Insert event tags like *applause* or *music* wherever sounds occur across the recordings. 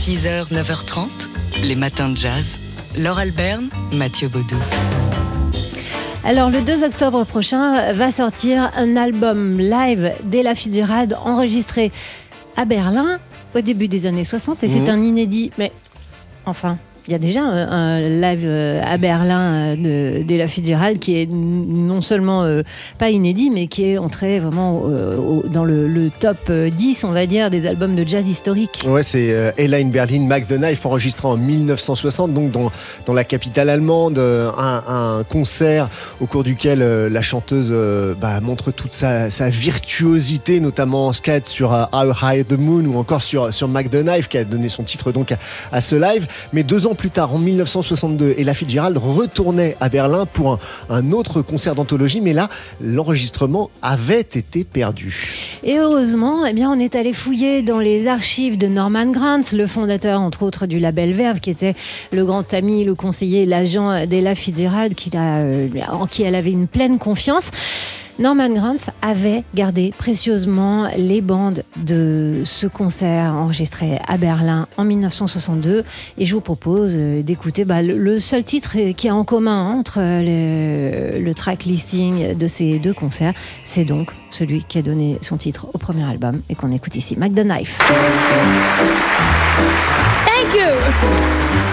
6h, 9h30, les matins de jazz. Laure Alberne, Mathieu Baudou. Alors le 2 octobre prochain va sortir un album live d'Ella Fitzgerald enregistré à Berlin au début des années 60 et c'est Mhm. un inédit. Mais enfin, il y a déjà un, live euh, à Berlin euh, de d'Ella Fitzgerald qui est non seulement euh, pas inédit mais qui est entré vraiment dans le, top euh, 10 on va dire des albums de jazz historiques. Ouais, c'est euh, Ella in Berlin, Mac the Knife, enregistré en 1960, donc dans, dans la capitale allemande, un, concert au cours duquel la chanteuse bah, montre toute sa, virtuosité, notamment en skate sur How High the Moon ou encore sur, sur Mac the qui a donné son titre donc à, à ce live. Mais deux ans plus tard, en 1962, Ella Fitzgerald retournait à Berlin pour un, autre concert d'anthologie, mais là, l'enregistrement avait été perdu. Et heureusement, eh bien, on est allé fouiller dans les archives de Norman Granz, le fondateur, entre autres, du label Verve, qui était le grand ami, le conseiller, l'agent d'Ella Fitzgerald, qui euh, en qui elle avait une pleine confiance. Norman Granz avait gardé précieusement les bandes de ce concert enregistré à Berlin en 1962 et je vous propose euh, d'écouter bah, le, seul titre euh, qui est en commun entre le, track listing de ces deux concerts, c'est donc celui qui a donné son titre au premier album et qu'on écoute ici, you.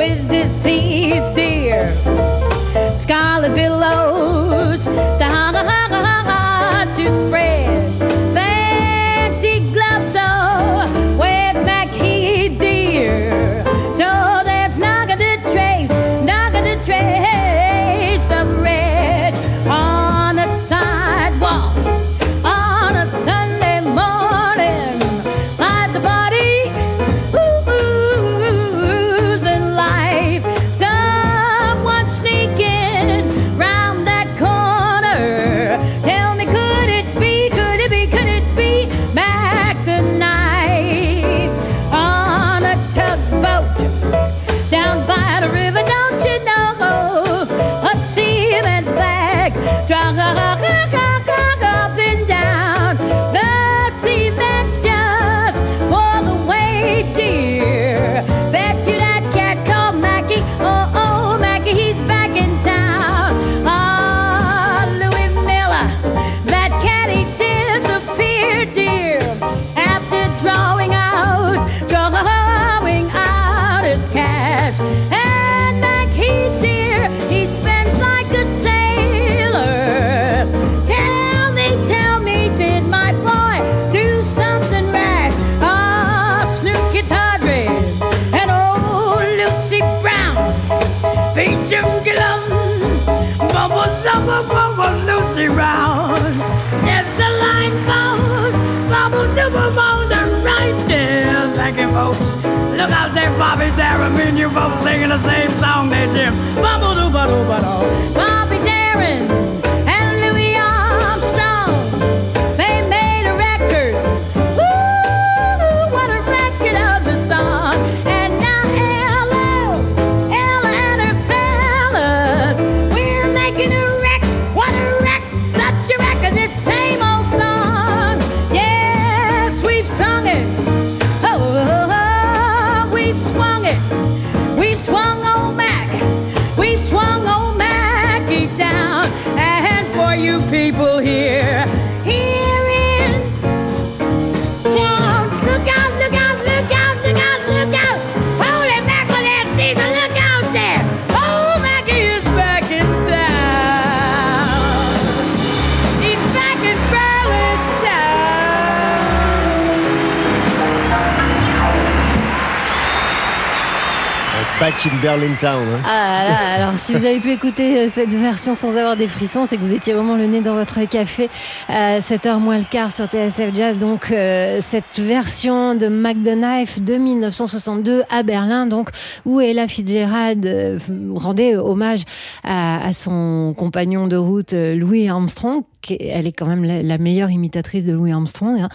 With his teeth, dear. Scarlet billows summer, bubble, Lucy round. Yes, the line goes, bubble, double, on right there. Thank you, folks. Look out there, Bobby, Darren, me and you folks singing the same song there, Jim. Bubble, doo, ba, people here. here Back in Berlin Town. hein. Ah alors si vous avez pu écouter euh, cette version sans avoir des frissons, c'est que vous étiez vraiment le nez dans votre café à 7h moins le quart sur TSF Jazz. Donc euh, cette version de Knife de 1962 à Berlin, donc où Ella Fitzgerald euh, rendait hommage à, à son compagnon de route euh, Louis Armstrong. qui Elle est quand même la, la meilleure imitatrice de Louis Armstrong. hein.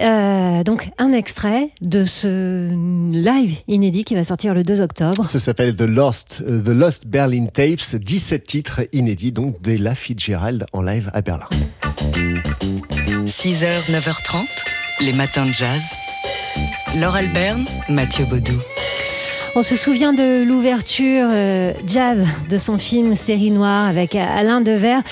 Euh, donc un extrait de ce live inédit qui va sortir le 2 octobre. Ça s'appelle The Lost, euh, The Lost Berlin Tapes, 17 titres inédits, donc d'Ella Fitzgerald en live à Berlin. 6h, 9h30, les matins de jazz. Laure Alberne, Mathieu Baudou. On se souvient de l'ouverture euh, jazz de son film Série Noire avec Alain Devers.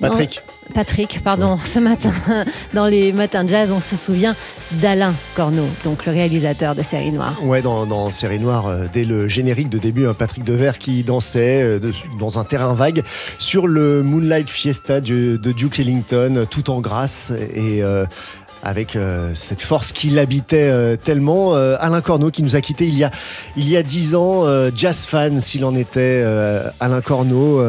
Patrick. Patrick, pardon. Ce matin, *laughs* dans les matins de jazz, on se souvient d'Alain Corneau, donc le réalisateur de Série Noire. Ouais, dans, dans Série Noire, euh, dès le générique de début, un Patrick Devers qui dansait euh, dans un terrain vague sur le Moonlight Fiesta de Duke Ellington, tout en grâce et euh, avec cette force qui l'habitait tellement. Alain Corneau qui nous a quittés il y a il y a dix ans, jazz fan s'il en était, Alain Corneau.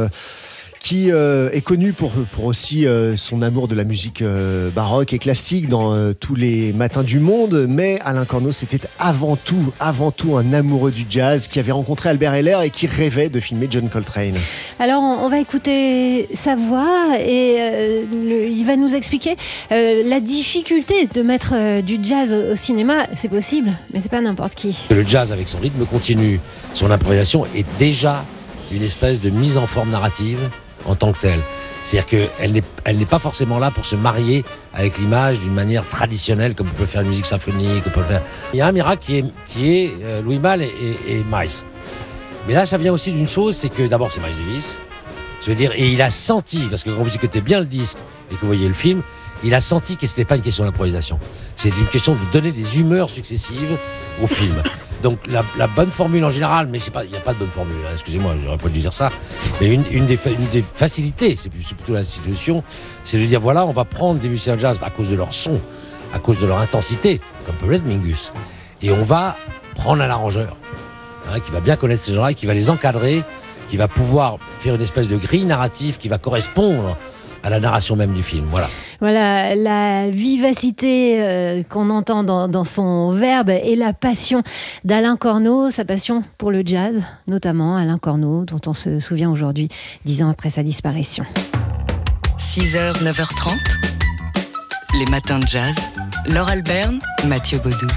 Qui euh, est connu pour, pour aussi euh, son amour de la musique euh, baroque et classique dans euh, tous les matins du monde. Mais Alain Corneau, c'était avant tout, avant tout un amoureux du jazz qui avait rencontré Albert Heller et qui rêvait de filmer John Coltrane. Alors, on, on va écouter sa voix et euh, le- il va nous expliquer euh, la difficulté de mettre euh, du jazz au, au cinéma. C'est possible, mais c'est pas n'importe qui. Le jazz avec son rythme continu, son improvisation est déjà une espèce de mise en forme narrative en tant que telle. C'est-à-dire qu'elle n'est, elle n'est pas forcément là pour se marier avec l'image d'une manière traditionnelle comme peut le faire une musique symphonique. comme peut faire. Il y a un miracle qui est, qui est euh, Louis Malle et, et, Miles. Mais là, ça vient aussi d'une chose, c'est que d'abord c'est Miles Davis. Je veux dire, et il a senti, parce que quand vous écoutez bien le disque et que vous voyez le film, il a senti que c'était pas une question d'improvisation. C'est une question de donner des humeurs successives au film. Donc la, bonne formule en général, mais il n'y a pas de bonne formule. hein, excusez-moi, j'aurais pas dû dire ça. Mais une, des, facilités, c'est plutôt la situation, c'est de dire voilà, on va prendre des musiciens de jazz à cause de leur son, à cause de leur intensité, comme peut l'être Mingus, et on va prendre un arrangeur hein, qui va bien connaître ces gens-là, qui va les encadrer, qui va pouvoir faire une espèce de grille narrative qui va correspondre à la narration même du film. Voilà. Voilà, la vivacité euh, qu'on entend dans, dans son verbe et la passion d'Alain Corneau, sa passion pour le jazz, notamment Alain Corneau, dont on se souvient aujourd'hui, dix ans après sa disparition. 6h, 9h30, les matins de jazz. Laure Alberne, Mathieu Baudou.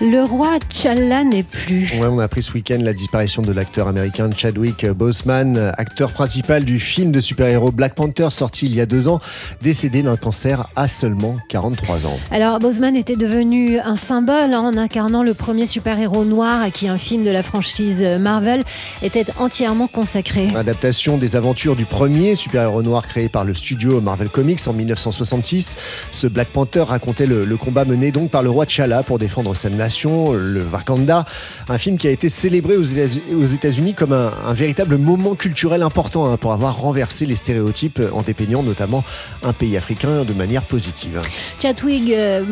Le roi Tchalla n'est plus. Ouais, on a appris ce week-end la disparition de l'acteur américain Chadwick Boseman, acteur principal du film de super-héros Black Panther sorti il y a deux ans, décédé d'un cancer à seulement 43 ans. Alors, Boseman était devenu un symbole hein, en incarnant le premier super-héros noir à qui un film de la franchise Marvel était entièrement consacré. Adaptation des aventures du premier super-héros noir créé par le studio Marvel Comics en 1966. Ce Black Panther racontait le, le combat mené donc par le roi T'Challa pour défendre sa nation, le Wakanda. Un film qui a été célébré aux États- aux États-Unis comme un, véritable moment culturel important hein, pour avoir renversé les stéréotypes en dépeignant notamment un pays africain de manière positive. Chadwick, euh,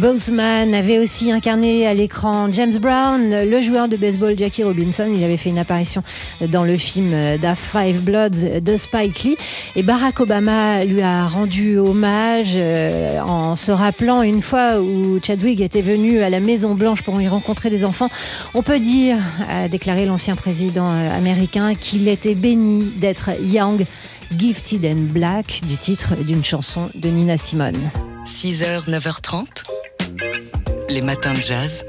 Boseman avait aussi incarné à l'écran James Brown, le joueur de baseball Jackie Robinson. Il avait fait une apparition dans le film The Five Bloods de Spike Lee. Et Barack Obama lui a rendu hommage euh, en se rappelant une fois où Chadwick était venu à la Maison Blanche pour y rencontrer des enfants. On peut dire, a déclaré l'ancien président euh, américain, qu'il était béni d'être young. Gifted and Black du titre d'une chanson de Nina Simone. 6h, 9h30, les matins de jazz.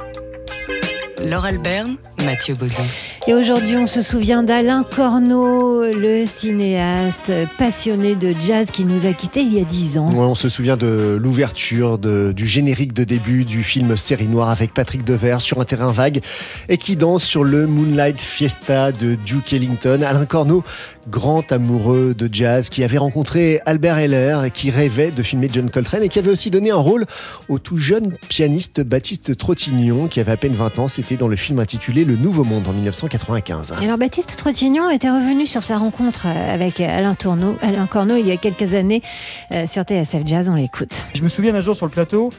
Laure Alberne, Mathieu Baudou. Et aujourd'hui, on se souvient d'Alain Corneau, le cinéaste passionné de jazz qui nous a quittés il y a dix ans. Ouais, on se souvient de l'ouverture, du générique de début du film Série Noire avec Patrick Devers sur un terrain vague et qui danse sur le Moonlight Fiesta de Duke Ellington. Alain Corneau, grand amoureux de jazz, qui avait rencontré Albert Heller et qui rêvait de filmer John Coltrane et qui avait aussi donné un rôle au tout jeune pianiste Baptiste Trottignon qui avait à peine 20 ans. C'était dans le film intitulé Le Nouveau Monde en 1995. Alors Baptiste Trottignon était revenu sur sa rencontre euh, avec Alain, Tourneau, Alain Corneau il y a quelques années euh, sur TSF Jazz. On l'écoute. Je me souviens d'un jour sur le plateau,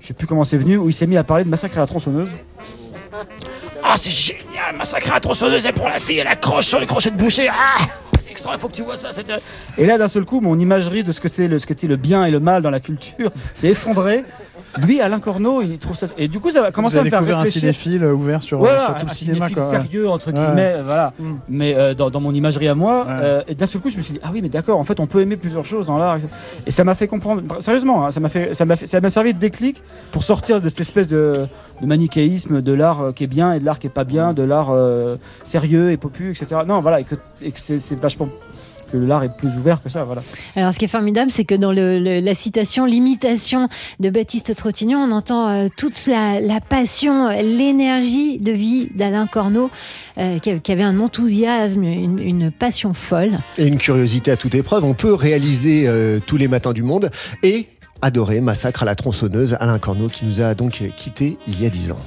je sais plus comment c'est venu, où il s'est mis à parler de massacre à la tronçonneuse. Ah, c'est génial, massacre à la tronçonneuse et pour la fille, elle accroche sur le crochet de boucher. Ah, c'est extra, il faut que tu vois ça. c'était- Et là, d'un seul coup, mon imagerie de ce que c'est le, ce qu'était le bien et le mal dans la culture s'est effondrée. Lui, Alain Corneau, il trouve ça. Et du coup, ça va commencer à me faire découvert un réfléchir. cinéphile euh, ouvert sur, Voilà, sur tout le un cinéma. Quoi. sérieux entre Ouais. guillemets, voilà. Mm. Mais euh, dans, dans mon imagerie à moi, Ouais. euh, et d'un seul coup, je me suis dit ah oui, mais d'accord, en fait, on peut aimer plusieurs choses dans l'art. Et ça m'a fait comprendre, sérieusement, hein, ça m'a fait, ça m'a ça m'a servi de déclic pour sortir de cette espèce de, de manichéisme de l'art euh, qui est bien et de l'art qui est pas bien, de l'art euh, sérieux et popu, etc. Non, voilà, et que, et que c'est, c'est vachement que l'art est plus ouvert que ça, voilà. Alors, ce qui est formidable, c'est que dans le- le- la citation, l'imitation de Baptiste Trottignon, on entend euh, toute la, la passion, l'énergie de vie d'Alain Corneau, euh, qui, avait un enthousiasme, une, une passion folle. Et une curiosité à toute épreuve, on peut réaliser euh, tous les matins du monde et adorer Massacre à la tronçonneuse, Alain Corneau qui nous a donc quittés il y a 10 ans.